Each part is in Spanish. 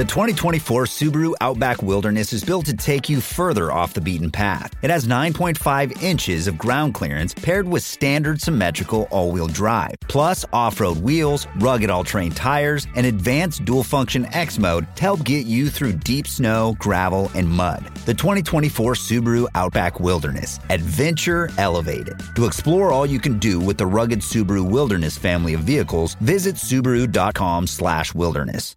The 2024 Subaru Outback Wilderness is built to take you further off the beaten path. It has 9.5 inches of ground clearance paired with standard symmetrical all wheel drive, plus off road wheels, rugged all terrain tires, and advanced dual function X mode to help get you through deep snow, gravel, and mud. The 2024 Subaru Outback Wilderness Adventure Elevated. To explore all you can do with the rugged Subaru Wilderness family of vehicles, visit Subaru.com/wilderness.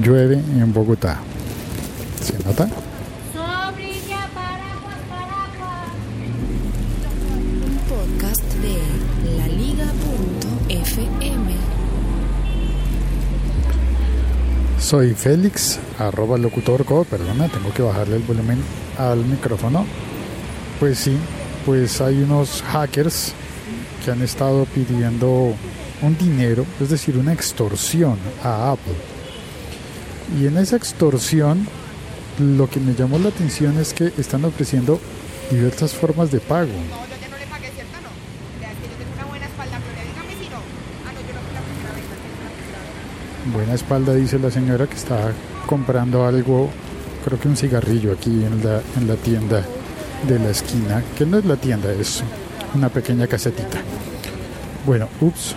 Llueve en Bogotá. ¿Se nota? Un podcast de laliga.fm. Soy Félix, arroba locutorco, perdona, tengo que bajarle el volumen al micrófono. Pues sí, pues hay unos hackers que han estado pidiendo un dinero, es decir, una extorsión a Apple y en esa extorsión, lo que me llamó la atención es que están ofreciendo diversas formas de pago. Buena espalda, dice la señora que está comprando algo, creo que un cigarrillo aquí en la, en la tienda de la esquina, que no es la tienda, es una pequeña casetita. Bueno, ups,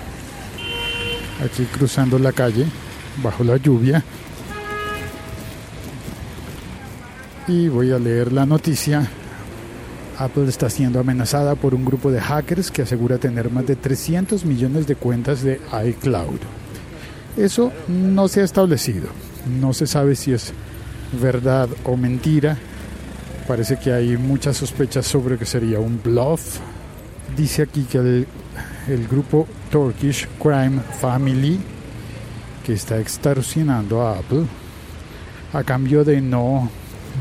aquí cruzando la calle, bajo la lluvia, y voy a leer la noticia. Apple está siendo amenazada por un grupo de hackers que asegura tener más de 300 millones de cuentas de iCloud. Eso no se ha establecido. No se sabe si es verdad o mentira. Parece que hay muchas sospechas sobre que sería un bluff. Dice aquí que el, el grupo Turkish Crime Family, que está extorsionando a Apple, a cambio de no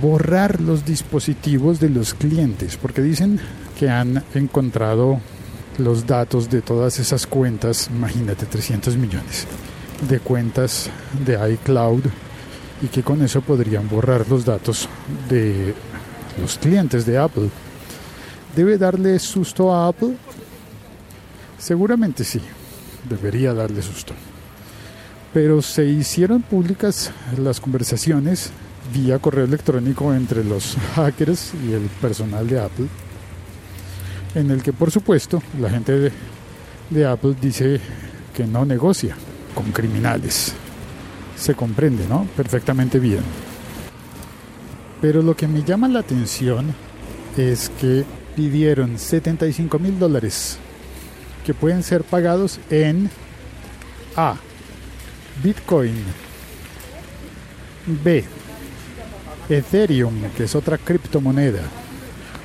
borrar los dispositivos de los clientes, porque dicen que han encontrado los datos de todas esas cuentas, imagínate 300 millones de cuentas de iCloud y que con eso podrían borrar los datos de los clientes de Apple. ¿Debe darle susto a Apple? Seguramente sí, debería darle susto. Pero se hicieron públicas las conversaciones vía correo electrónico entre los hackers y el personal de Apple, en el que por supuesto la gente de, Apple dice que no negocia con criminales. Se comprende, ¿no? Perfectamente bien. Pero lo que me llama la atención es que pidieron 75 mil dólares que pueden ser pagados en A. Bitcoin. B. Ethereum, que es otra criptomoneda,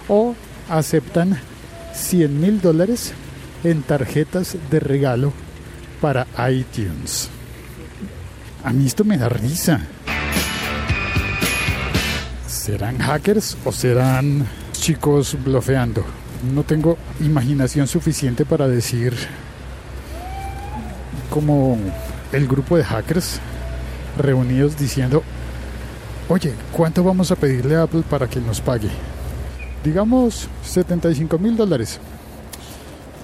o aceptan 100 mil dólares en tarjetas de regalo para iTunes. A mí esto me da risa. ¿Serán hackers o serán chicos blofeando? No tengo imaginación suficiente para decir como el grupo de hackers reunidos diciendo oye, ¿cuánto vamos a pedirle a Apple para que nos pague? Digamos 75 mil dólares.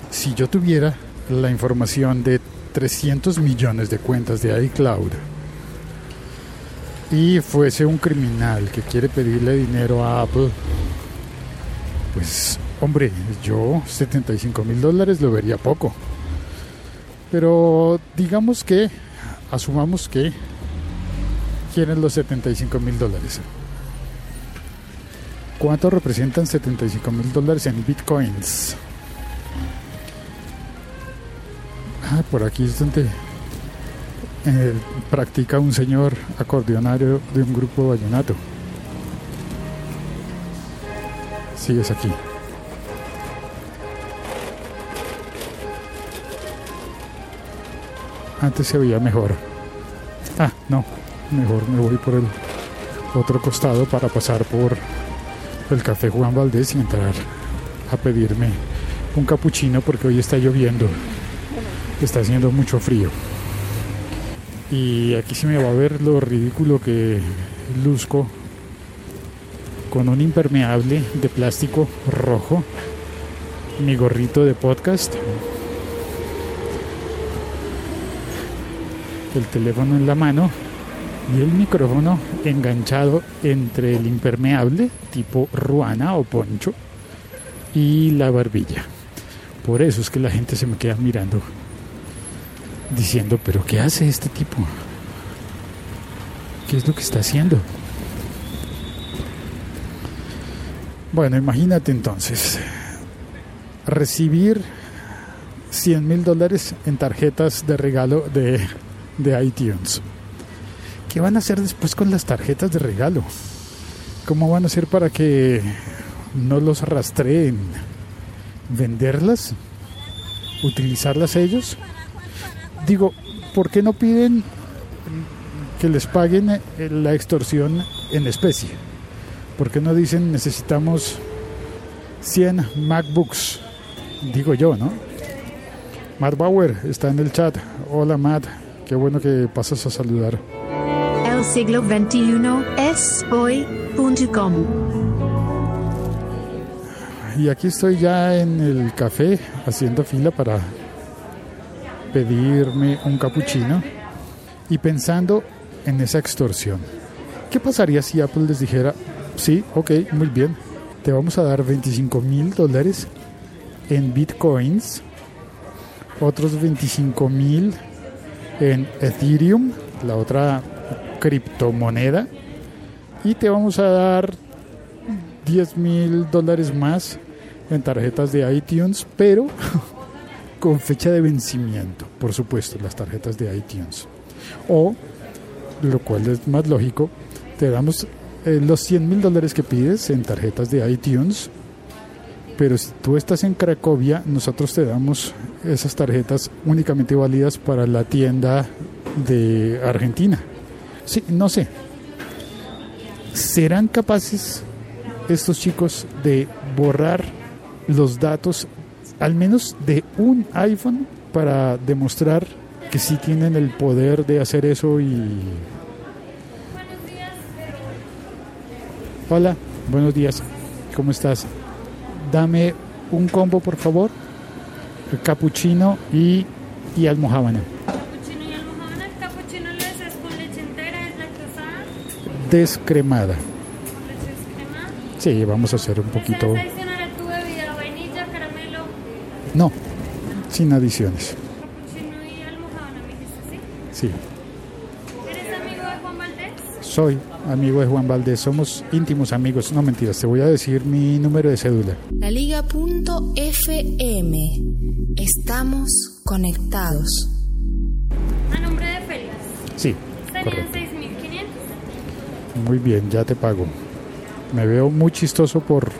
Si yo tuviera la información de 300 millones de cuentas de iCloud y fuese un criminal que quiere pedirle dinero a Apple, pues hombre, yo 75 mil dólares lo vería poco. Pero digamos que, asumamos que quieren los 75 mil dólares. ¿Cuánto representan 75 mil dólares en bitcoins? Ah, por aquí es donde eh, practica un señor acordeonario de un grupo vallenato. Sí, es aquí. Antes se veía mejor. Ah, no. Mejor me voy por el otro costado para pasar por el café Juan Valdés y entrar a pedirme un capuchino porque hoy está lloviendo. Está haciendo mucho frío. Y aquí se me va a ver lo ridículo que luzco con un impermeable de plástico rojo, mi gorrito de podcast, el teléfono en la mano y el micrófono enganchado entre el impermeable tipo ruana o poncho y la barbilla. Por eso es que la gente se me queda mirando diciendo, pero ¿qué hace este tipo? ¿Qué es lo que está haciendo? Bueno, imagínate entonces recibir 100 mil dólares en tarjetas de regalo de, de iTunes. ¿Qué van a hacer después con las tarjetas de regalo? ¿Cómo van a hacer para que no los rastreen? ¿Venderlas? ¿Utilizarlas ellos? Digo, ¿por qué no piden que les paguen eh, la extorsión en especie? ¿Por qué no dicen necesitamos 100 MacBooks? Digo yo, ¿no? Matt Bauer está en el chat. Hola Matt, qué bueno que pasas a saludar. Siglo XXI es hoy.com. Y aquí estoy ya en el café haciendo fila para pedirme un capuchino y pensando en esa extorsión. ¿Qué pasaría si Apple les dijera, sí, ok, muy bien, te vamos a dar 25 mil dólares en bitcoins, otros 25 mil en Ethereum, la otra criptomoneda, y te vamos a dar 10 mil dólares más en tarjetas de iTunes, pero con fecha de vencimiento, por supuesto, las tarjetas de iTunes. O, lo cual es más lógico, te damos eh, los 100 mil dólares que pides en tarjetas de iTunes, pero si tú estás en Cracovia, nosotros te damos esas tarjetas únicamente válidas para la tienda de Argentina. Sí, no sé. ¿Serán capaces estos chicos de borrar los datos al menos de un iPhone para demostrar que sí tienen el poder de hacer eso y... Hola, buenos días, ¿cómo estás? Dame un combo, por favor, capuchino y, y almohábana. Descremada. Sí, vamos a hacer un poquito... ¿Deseas adicionar a tu bebida vainilla, caramelo, No, sin adiciones. capuchino y almohadana? ¿Me dijiste Sí, sí? ¿Eres amigo de Juan Valdés? soy amigo de Juan Valdés, somos íntimos amigos. No mentiras, te voy a decir mi número de cédula. La Liga.fm. Estamos conectados. A nombre de Félix. Sí, correcto. 6.500. Muy bien, ya te pago. Me veo muy chistoso por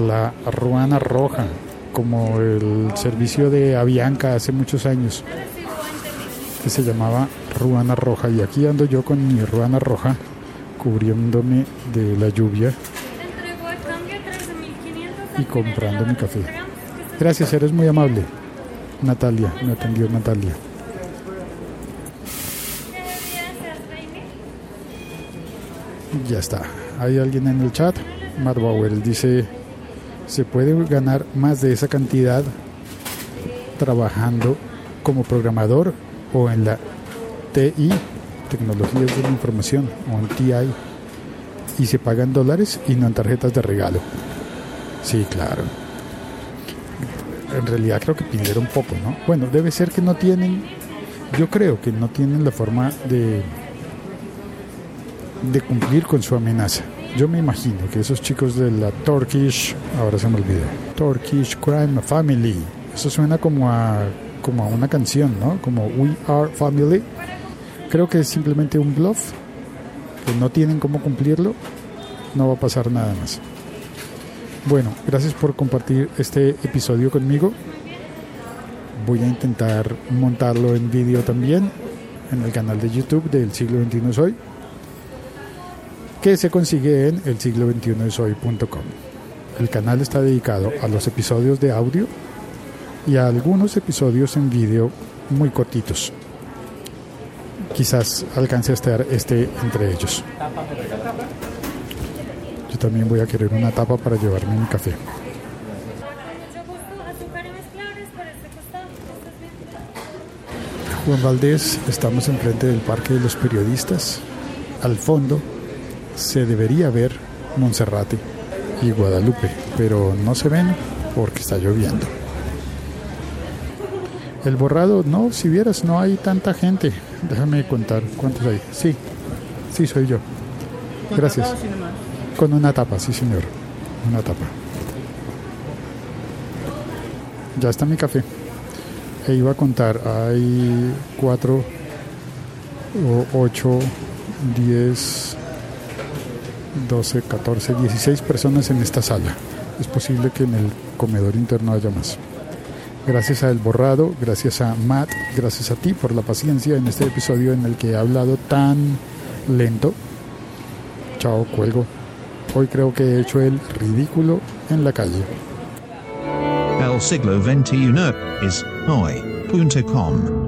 la ruana roja, como el servicio de Avianca hace muchos años, Recibo 20.000. que se llamaba ruana roja. Y aquí ando yo con mi ruana roja, cubriéndome de la lluvia Te entrego de cambio 13.500. y comprando mi café. Gracias, eres muy amable. Natalia, me atendió Natalia. Ya está. Hay alguien en el chat. Matt Bauer dice, ¿se puede ganar más de esa cantidad trabajando como programador o en la TI, Tecnologías de la Información, o en TI, y se pagan dólares y no en tarjetas de regalo? Sí, claro. En realidad creo que pidieron poco, ¿no? Bueno, debe ser que no tienen, yo creo que no tienen la forma de de cumplir con su amenaza. Yo me imagino que esos chicos de la Turkish, ahora se me olvidó, Turkish Crime Family, eso suena como a, como a una canción, ¿no? Como We Are Family. Creo que es simplemente un bluff, que no tienen cómo cumplirlo, no va a pasar nada más. Bueno, gracias por compartir este episodio conmigo. Voy a intentar montarlo en vídeo también en el canal de YouTube del siglo XXI Soy, que se consigue en el siglo XXI Soy.com. El canal está dedicado a los episodios de audio y a algunos episodios en vídeo muy cortitos. Quizás alcance a estar este entre ellos. Yo también voy a querer una tapa para llevarme mi café. Juan Valdés, estamos enfrente del Parque de los Periodistas. Al fondo se debería ver Monserrate y Guadalupe, pero no se ven porque está lloviendo. El borrado, no, si vieras, no hay tanta gente. Déjame contar cuántos hay. Sí, sí, soy yo. Gracias. Con una tapa, sí, señor. Una tapa. Ya está mi café. E iba a contar, hay cuatro, o ocho, diez, doce, catorce, dieciséis personas en esta sala. Es posible que en el comedor interno haya más. Gracias a El Borrado, gracias a Matt, gracias a ti por la paciencia en este episodio en el que he hablado tan lento. Chao, cuelgo. Hoy creo que he hecho el ridículo en la calle. El siglo XXI is hoy.com.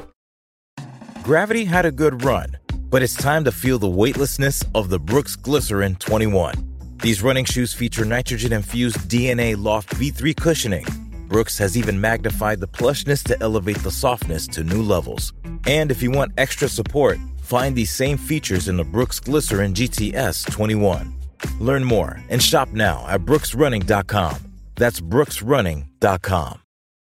Gravity had a good run, but it's time to feel the weightlessness of the Brooks Glycerin 21. These running shoes feature nitrogen infused DNA Loft V3 cushioning. Brooks has even magnified the plushness to elevate the softness to new levels. And if you want extra support, find these same features in the Brooks Glycerin GTS 21. Learn more and shop now at brooksrunning.com. That's brooksrunning.com.